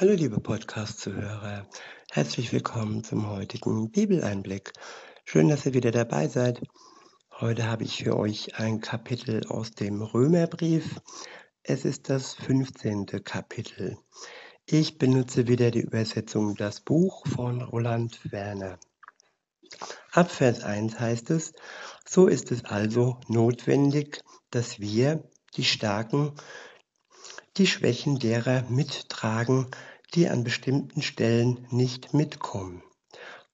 Hallo liebe Podcast-Zuhörer, herzlich willkommen zum heutigen Bibeleinblick. Schön, dass ihr wieder dabei seid. Heute habe ich für euch ein Kapitel aus dem Römerbrief. Es ist das 15. Kapitel. Ich benutze wieder die Übersetzung Das Buch von Roland Werner. Ab Vers 1 heißt es, so ist es also notwendig, dass wir, die Starken, die Schwächen derer mittragen, die an bestimmten Stellen nicht mitkommen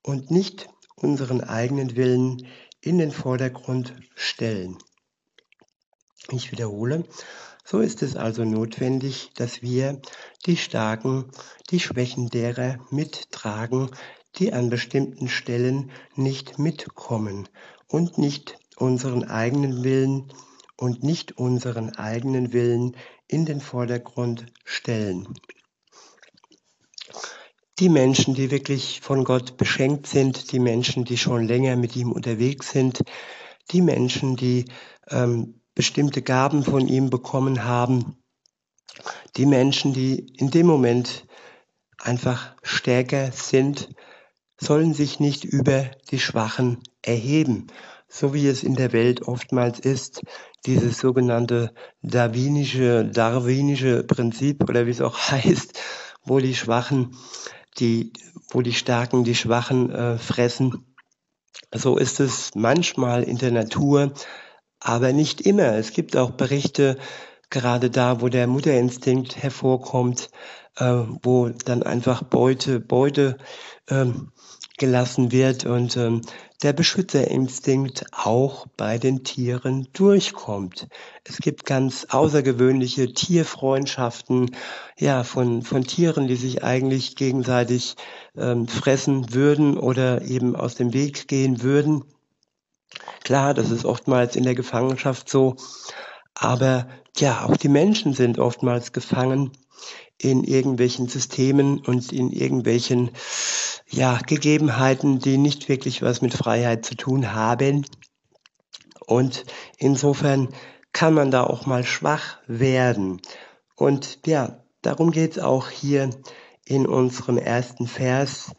und nicht unseren eigenen Willen in den Vordergrund stellen. Ich wiederhole, so ist es also notwendig, dass wir, die Starken, die Schwächen derer mittragen, die an bestimmten Stellen nicht mitkommen und nicht unseren eigenen Willen und nicht unseren eigenen Willen in den Vordergrund stellen. Die Menschen, die wirklich von Gott beschenkt sind, die Menschen, die schon länger mit ihm unterwegs sind, die Menschen, die ähm, bestimmte Gaben von ihm bekommen haben, die Menschen, die in dem Moment einfach stärker sind, sollen sich nicht über die Schwachen erheben, so wie es in der Welt oftmals ist, dieses sogenannte darwinische, darwinische Prinzip oder wie es auch heißt, wo die Schwachen, die, wo die Starken die Schwachen äh, fressen. So ist es manchmal in der Natur, aber nicht immer. Es gibt auch Berichte, gerade da, wo der Mutterinstinkt hervorkommt, äh, wo dann einfach Beute, Beute ähm, gelassen wird und ähm, der Beschützerinstinkt auch bei den Tieren durchkommt. Es gibt ganz außergewöhnliche Tierfreundschaften, ja, von, von Tieren, die sich eigentlich gegenseitig ähm, fressen würden oder eben aus dem Weg gehen würden. Klar, das ist oftmals in der Gefangenschaft so, aber ja, auch die Menschen sind oftmals gefangen in irgendwelchen Systemen und in irgendwelchen ja, Gegebenheiten, die nicht wirklich was mit Freiheit zu tun haben. Und insofern kann man da auch mal schwach werden. Und ja, darum geht's auch hier in unserem ersten Vers,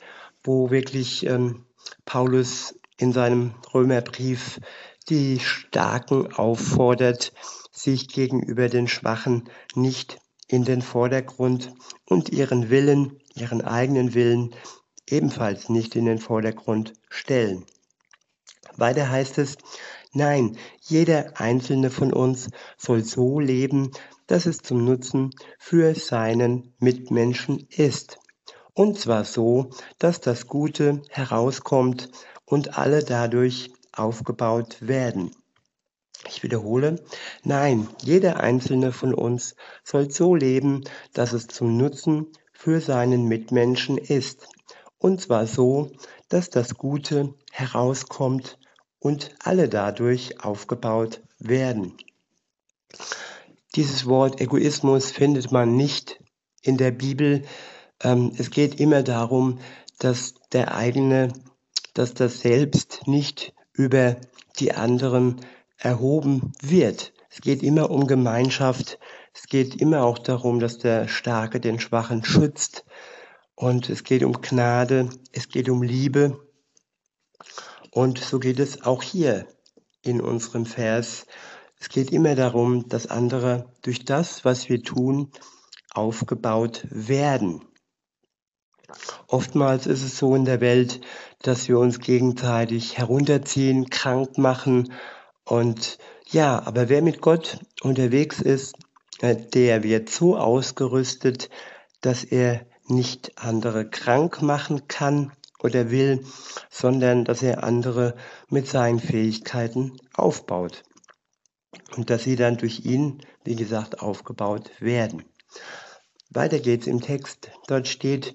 wo wirklich ähm, Paulus in seinem Römerbrief die Starken auffordert, sich gegenüber den Schwachen nicht in den Vordergrund und ihren Willen, ihren eigenen Willen ebenfalls nicht in den Vordergrund stellen. Weiter heißt es, nein, jeder einzelne von uns soll so leben, dass es zum Nutzen für seinen Mitmenschen ist. Und zwar so, dass das Gute herauskommt und alle dadurch aufgebaut werden. Ich wiederhole, nein, jeder einzelne von uns soll so leben, dass es zum Nutzen für seinen Mitmenschen ist. Und zwar so, dass das Gute herauskommt und alle dadurch aufgebaut werden. Dieses Wort Egoismus findet man nicht in der Bibel. Ähm, es geht immer darum, dass der eigene, dass das Selbst nicht über die anderen erhoben wird. Es geht immer um Gemeinschaft. Es geht immer auch darum, dass der Starke den Schwachen schützt. Und es geht um Gnade, es geht um Liebe. Und so geht es auch hier in unserem Vers. Es geht immer darum, dass andere durch das, was wir tun, aufgebaut werden. Oftmals ist es so in der Welt, dass wir uns gegenseitig herunterziehen, krank machen. Und ja, aber wer mit Gott unterwegs ist, äh, der wird so ausgerüstet, dass er nicht andere krank machen kann oder will, sondern dass er andere mit seinen Fähigkeiten aufbaut. Und dass sie dann durch ihn, wie gesagt, aufgebaut werden. Weiter geht's im Text. Dort steht,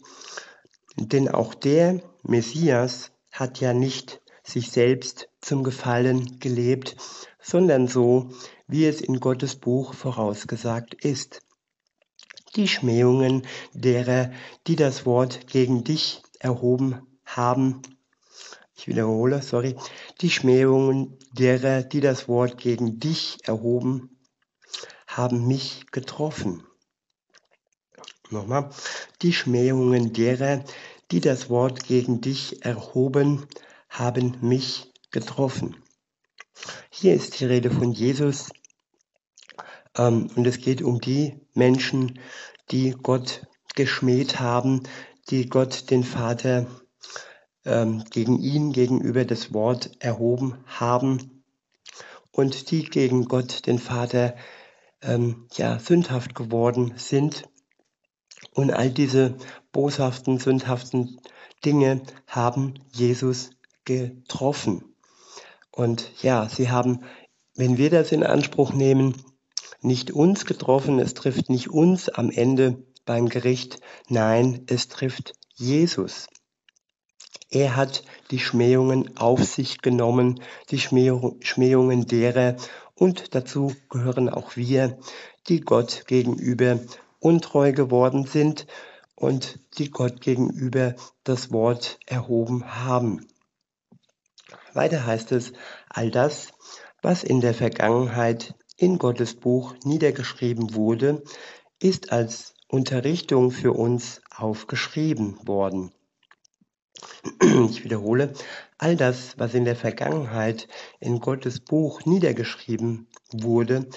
denn auch der Messias hat ja nicht sich selbst zum Gefallen gelebt, sondern so, wie es in Gottes Buch vorausgesagt ist die Schmähungen derer, die das Wort gegen dich erhoben haben. Ich wiederhole, sorry. Die Schmähungen derer, die das Wort gegen dich erhoben, haben mich getroffen. Nochmal. die Schmähungen derer, die das Wort gegen dich erhoben, haben mich getroffen. Hier ist die Rede von Jesus und es geht um die Menschen, die Gott geschmäht haben, die Gott den Vater ähm, gegen ihn gegenüber das Wort erhoben haben und die gegen Gott den Vater ähm, ja sündhaft geworden sind. Und all diese boshaften, sündhaften Dinge haben Jesus getroffen. Und ja, sie haben, wenn wir das in Anspruch nehmen, nicht uns getroffen, es trifft nicht uns am Ende beim Gericht, nein, es trifft Jesus. Er hat die Schmähungen auf sich genommen, die Schmähungen derer, und dazu gehören auch wir, die Gott gegenüber untreu geworden sind und die Gott gegenüber das Wort erhoben haben. Weiter heißt es, all das, was in der Vergangenheit in Gottes Buch niedergeschrieben wurde, ist als Unterrichtung für uns aufgeschrieben worden. Ich wiederhole, all das, was in der Vergangenheit in Gottes Buch niedergeschrieben wurde,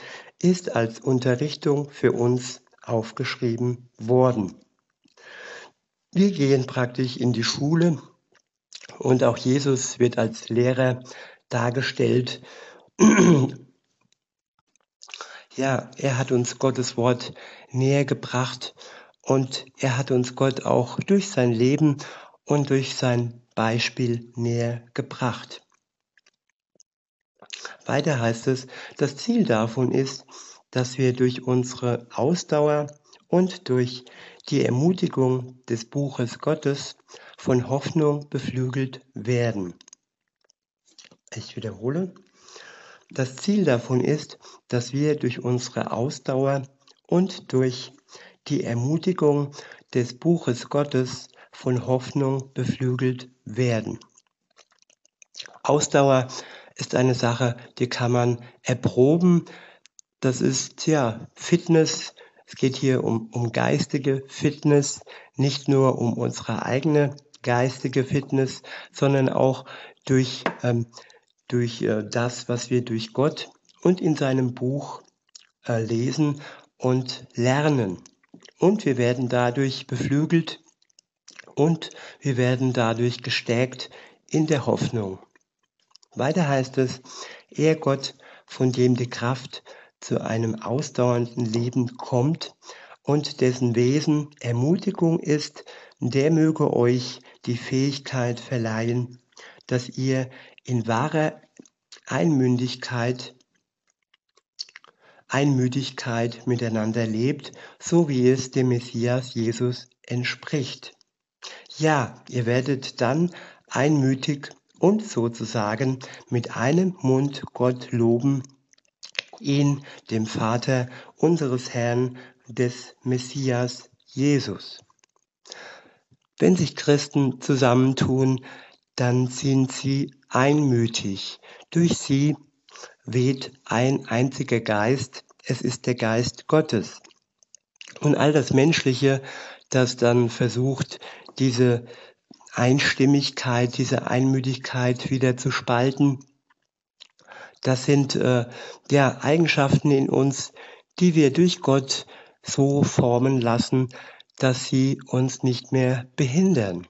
ist als Unterrichtung für uns aufgeschrieben worden. Wir gehen praktisch in die Schule und auch Jesus wird als Lehrer dargestellt. Ja, er hat uns Gottes Wort näher gebracht und er hat uns Gott auch durch sein Leben und durch sein Beispiel näher gebracht. Weiter heißt es, das Ziel davon ist, dass wir durch unsere Ausdauer und durch die Ermutigung des Buches Gottes von Hoffnung beflügelt werden. Ich wiederhole, das Ziel davon ist, dass wir durch unsere Ausdauer und durch die Ermutigung des Buches Gottes von Hoffnung beflügelt werden. Ausdauer ist eine Sache, die kann man erproben. Das ist ja Fitness. Es geht hier um, um geistige Fitness, nicht nur um unsere eigene geistige Fitness, sondern auch durch ähm, durch äh, das, was wir durch Gott und in seinem Buch äh, lesen und lernen. Und wir werden dadurch beflügelt und wir werden dadurch gestärkt in der Hoffnung. Weiter heißt es, er Gott, von dem die Kraft zu einem ausdauernden Leben kommt und dessen Wesen Ermutigung ist, der möge euch die Fähigkeit verleihen, dass ihr in wahrer Einmündigkeit, Einmütigkeit miteinander lebt, so wie es dem Messias Jesus entspricht. Ja, ihr werdet dann einmütig und sozusagen mit einem Mund Gott loben, ihn, dem Vater unseres Herrn, des Messias Jesus. Wenn sich Christen zusammentun, dann sind sie einmütig. Durch sie weht ein einziger Geist, es ist der Geist Gottes. Und all das Menschliche, das dann versucht, diese Einstimmigkeit, diese Einmütigkeit wieder zu spalten, das sind äh, ja Eigenschaften in uns, die wir durch Gott so formen lassen, dass sie uns nicht mehr behindern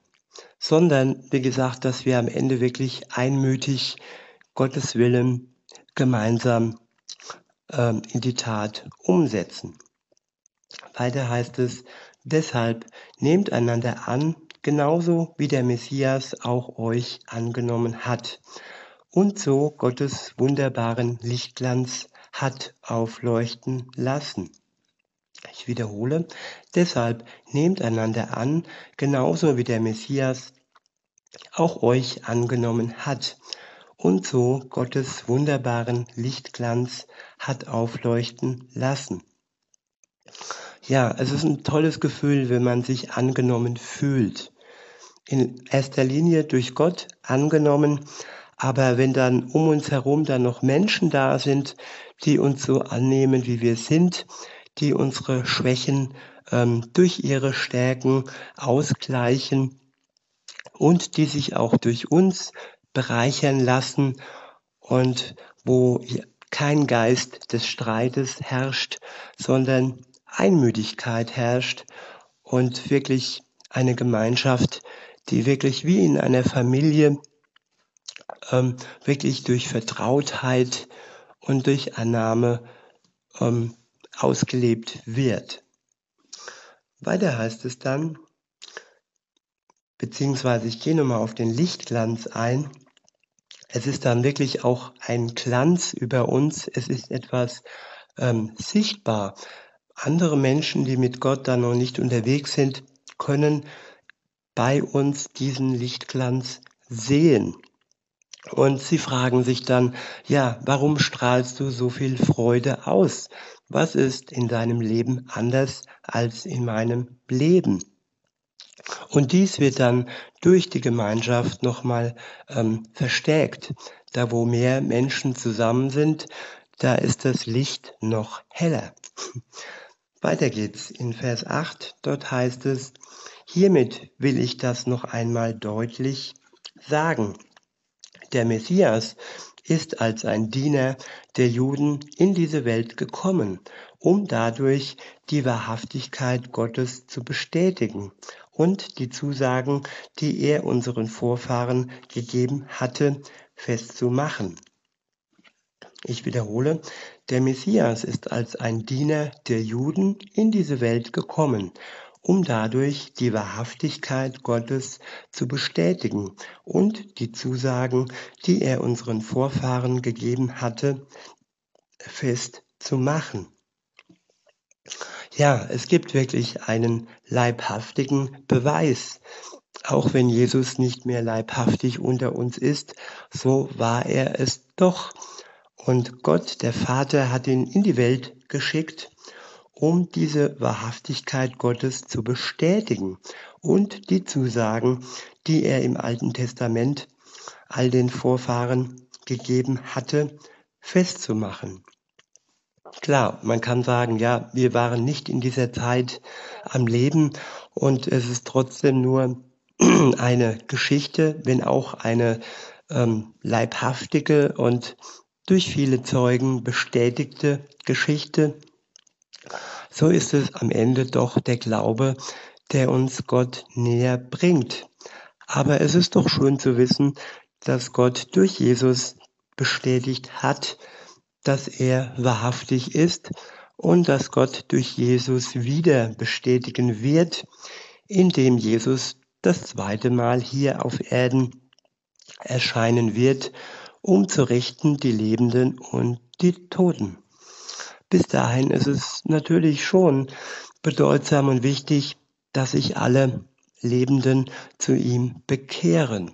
sondern wie gesagt, dass wir am Ende wirklich einmütig Gottes Willen gemeinsam ähm, in die Tat umsetzen. Weiter heißt es, deshalb nehmt einander an, genauso wie der Messias auch euch angenommen hat und so Gottes wunderbaren Lichtglanz hat aufleuchten lassen. Ich wiederhole, deshalb nehmt einander an, genauso wie der Messias auch euch angenommen hat und so Gottes wunderbaren Lichtglanz hat aufleuchten lassen. Ja, es ist ein tolles Gefühl, wenn man sich angenommen fühlt. In erster Linie durch Gott angenommen, aber wenn dann um uns herum dann noch Menschen da sind, die uns so annehmen, wie wir sind, die unsere Schwächen ähm, durch ihre Stärken ausgleichen und die sich auch durch uns bereichern lassen und wo kein Geist des Streites herrscht, sondern Einmütigkeit herrscht und wirklich eine Gemeinschaft, die wirklich wie in einer Familie ähm, wirklich durch Vertrautheit und durch Annahme ähm, ausgelebt wird. Weiter heißt es dann, beziehungsweise ich gehe nochmal auf den Lichtglanz ein. Es ist dann wirklich auch ein Glanz über uns. Es ist etwas ähm, sichtbar. Andere Menschen, die mit Gott dann noch nicht unterwegs sind, können bei uns diesen Lichtglanz sehen. Und sie fragen sich dann, ja, warum strahlst du so viel Freude aus? Was ist in deinem Leben anders als in meinem Leben? Und dies wird dann durch die Gemeinschaft nochmal ähm, verstärkt. Da wo mehr Menschen zusammen sind, da ist das Licht noch heller. Weiter geht's in Vers 8. Dort heißt es, hiermit will ich das noch einmal deutlich sagen. Der Messias ist als ein Diener der Juden in diese Welt gekommen, um dadurch die Wahrhaftigkeit Gottes zu bestätigen und die Zusagen, die er unseren Vorfahren gegeben hatte, festzumachen. Ich wiederhole, der Messias ist als ein Diener der Juden in diese Welt gekommen, um dadurch die Wahrhaftigkeit Gottes zu bestätigen und die Zusagen, die er unseren Vorfahren gegeben hatte, festzumachen. Ja, es gibt wirklich einen leibhaftigen Beweis. Auch wenn Jesus nicht mehr leibhaftig unter uns ist, so war er es doch. Und Gott, der Vater, hat ihn in die Welt geschickt, um diese Wahrhaftigkeit Gottes zu bestätigen und die Zusagen, die er im Alten Testament all den Vorfahren gegeben hatte, festzumachen. Klar, man kann sagen, ja, wir waren nicht in dieser Zeit am Leben und es ist trotzdem nur eine Geschichte, wenn auch eine ähm, leibhaftige und durch viele Zeugen bestätigte Geschichte, so ist es am Ende doch der Glaube, der uns Gott näher bringt. Aber es ist doch schön zu wissen, dass Gott durch Jesus bestätigt hat, dass er wahrhaftig ist und dass Gott durch Jesus wieder bestätigen wird, indem Jesus das zweite Mal hier auf Erden erscheinen wird, um zu richten die Lebenden und die Toten bis dahin ist es natürlich schon bedeutsam und wichtig, dass sich alle Lebenden zu ihm bekehren.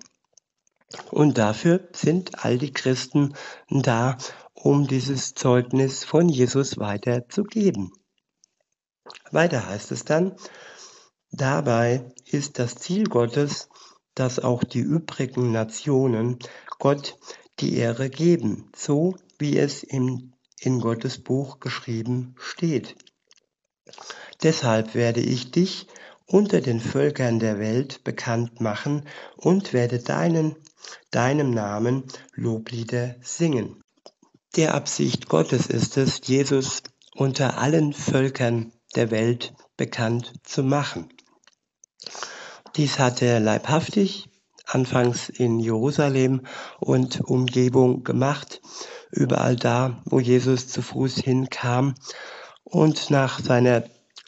Und dafür sind all die Christen da, um dieses Zeugnis von Jesus weiterzugeben. Weiter heißt es dann, dabei ist das Ziel Gottes, dass auch die übrigen Nationen Gott die Ehre geben, so wie es im in Gottes Buch geschrieben steht. Deshalb werde ich dich unter den Völkern der Welt bekannt machen und werde deinen, deinem Namen Loblieder singen. Der Absicht Gottes ist es, Jesus unter allen Völkern der Welt bekannt zu machen. Dies hat er leibhaftig anfangs in Jerusalem und Umgebung gemacht überall da, wo Jesus zu Fuß hinkam. Und nach seiner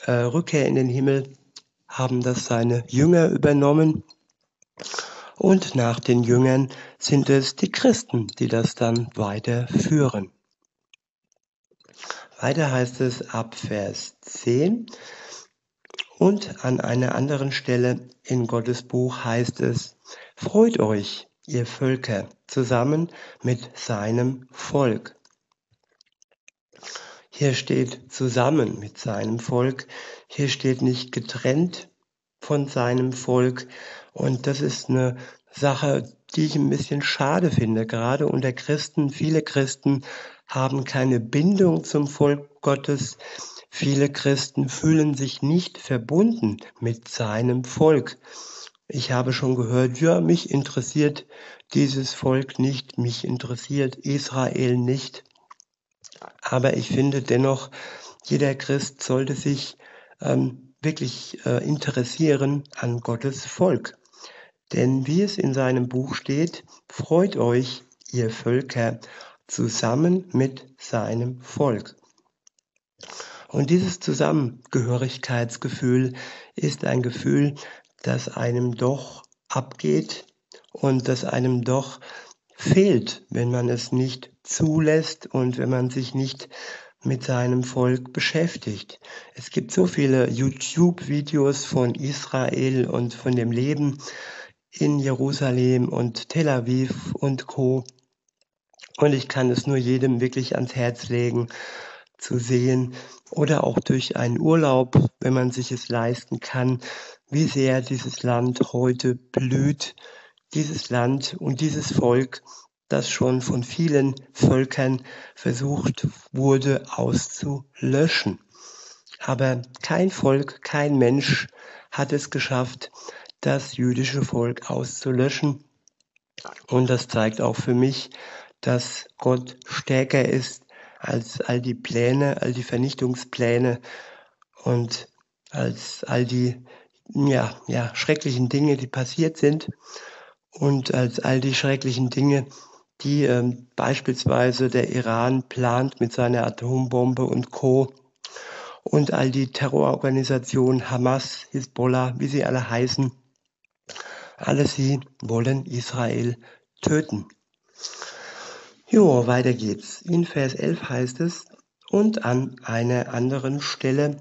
äh, Rückkehr in den Himmel haben das seine Jünger übernommen. Und nach den Jüngern sind es die Christen, die das dann weiterführen. Weiter heißt es ab Vers 10. Und an einer anderen Stelle in Gottes Buch heißt es, Freut euch, ihr Völker, zusammen mit seinem Volk. Hier steht zusammen mit seinem Volk, hier steht nicht getrennt von seinem Volk. Und das ist eine Sache, die ich ein bisschen schade finde, gerade unter Christen. Viele Christen haben keine Bindung zum Volk Gottes. Viele Christen fühlen sich nicht verbunden mit seinem Volk. Ich habe schon gehört, ja, mich interessiert dieses Volk nicht, mich interessiert Israel nicht. Aber ich finde dennoch, jeder Christ sollte sich ähm, wirklich äh, interessieren an Gottes Volk. Denn wie es in seinem Buch steht, freut euch, ihr Völker, zusammen mit seinem Volk. Und dieses Zusammengehörigkeitsgefühl ist ein Gefühl, das einem doch abgeht und das einem doch fehlt, wenn man es nicht zulässt und wenn man sich nicht mit seinem Volk beschäftigt. Es gibt so viele YouTube-Videos von Israel und von dem Leben in Jerusalem und Tel Aviv und Co. Und ich kann es nur jedem wirklich ans Herz legen, zu sehen oder auch durch einen Urlaub, wenn man sich es leisten kann, wie sehr dieses Land heute blüht, dieses Land und dieses Volk, das schon von vielen Völkern versucht wurde auszulöschen. Aber kein Volk, kein Mensch hat es geschafft, das jüdische Volk auszulöschen. Und das zeigt auch für mich, dass Gott stärker ist als all die Pläne, all die Vernichtungspläne und als all die ja, ja, schrecklichen Dinge, die passiert sind und als all die schrecklichen Dinge, die ähm, beispielsweise der Iran plant mit seiner Atombombe und Co. Und all die Terrororganisationen Hamas, Hisbollah, wie sie alle heißen, alle sie wollen Israel töten. Jo, weiter geht's. In Vers 11 heißt es, und an einer anderen Stelle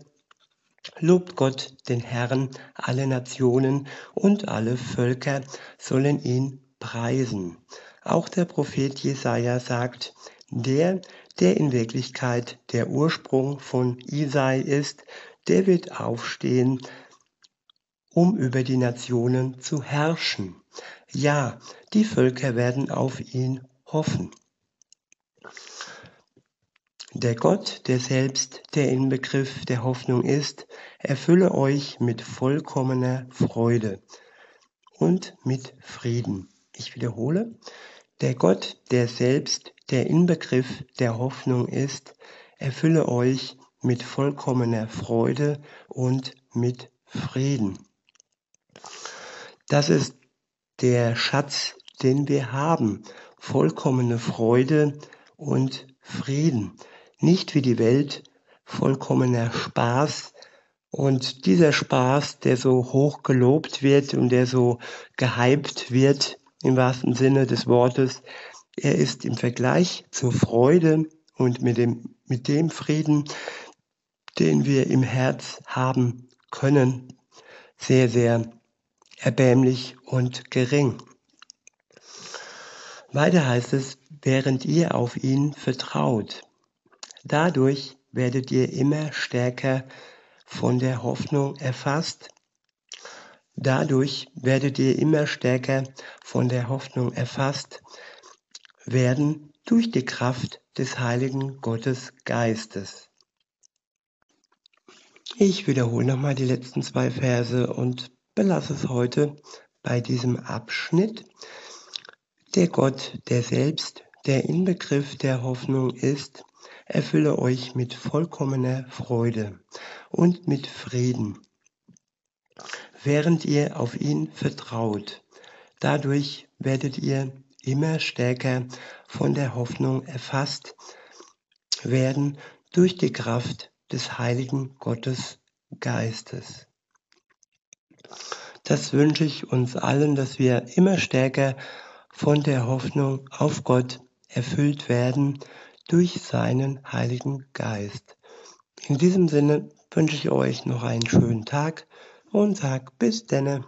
lobt Gott den Herrn, alle Nationen und alle Völker sollen ihn preisen. Auch der Prophet Jesaja sagt, der, der in Wirklichkeit der Ursprung von Isai ist, der wird aufstehen, um über die Nationen zu herrschen. Ja, die Völker werden auf ihn hoffen. Der Gott, der selbst der Inbegriff der Hoffnung ist, erfülle euch mit vollkommener Freude und mit Frieden. Ich wiederhole, der Gott, der selbst der Inbegriff der Hoffnung ist, erfülle euch mit vollkommener Freude und mit Frieden. Das ist der Schatz, den wir haben, vollkommene Freude und Frieden nicht wie die Welt vollkommener Spaß. Und dieser Spaß, der so hoch gelobt wird und der so gehypt wird, im wahrsten Sinne des Wortes, er ist im Vergleich zur Freude und mit dem, mit dem Frieden, den wir im Herz haben können, sehr, sehr erbärmlich und gering. Weiter heißt es, während ihr auf ihn vertraut. Dadurch werdet ihr immer stärker von der Hoffnung erfasst. Dadurch werdet ihr immer stärker von der Hoffnung erfasst werden durch die Kraft des heiligen Gottes Geistes. Ich wiederhole nochmal die letzten zwei Verse und belasse es heute bei diesem Abschnitt. Der Gott, der selbst der Inbegriff der Hoffnung ist, erfülle euch mit vollkommener Freude und mit Frieden, während ihr auf ihn vertraut. Dadurch werdet ihr immer stärker von der Hoffnung erfasst werden durch die Kraft des heiligen Gottes Geistes. Das wünsche ich uns allen, dass wir immer stärker von der Hoffnung auf Gott erfüllt werden durch seinen Heiligen Geist. In diesem Sinne wünsche ich euch noch einen schönen Tag und sag bis denne.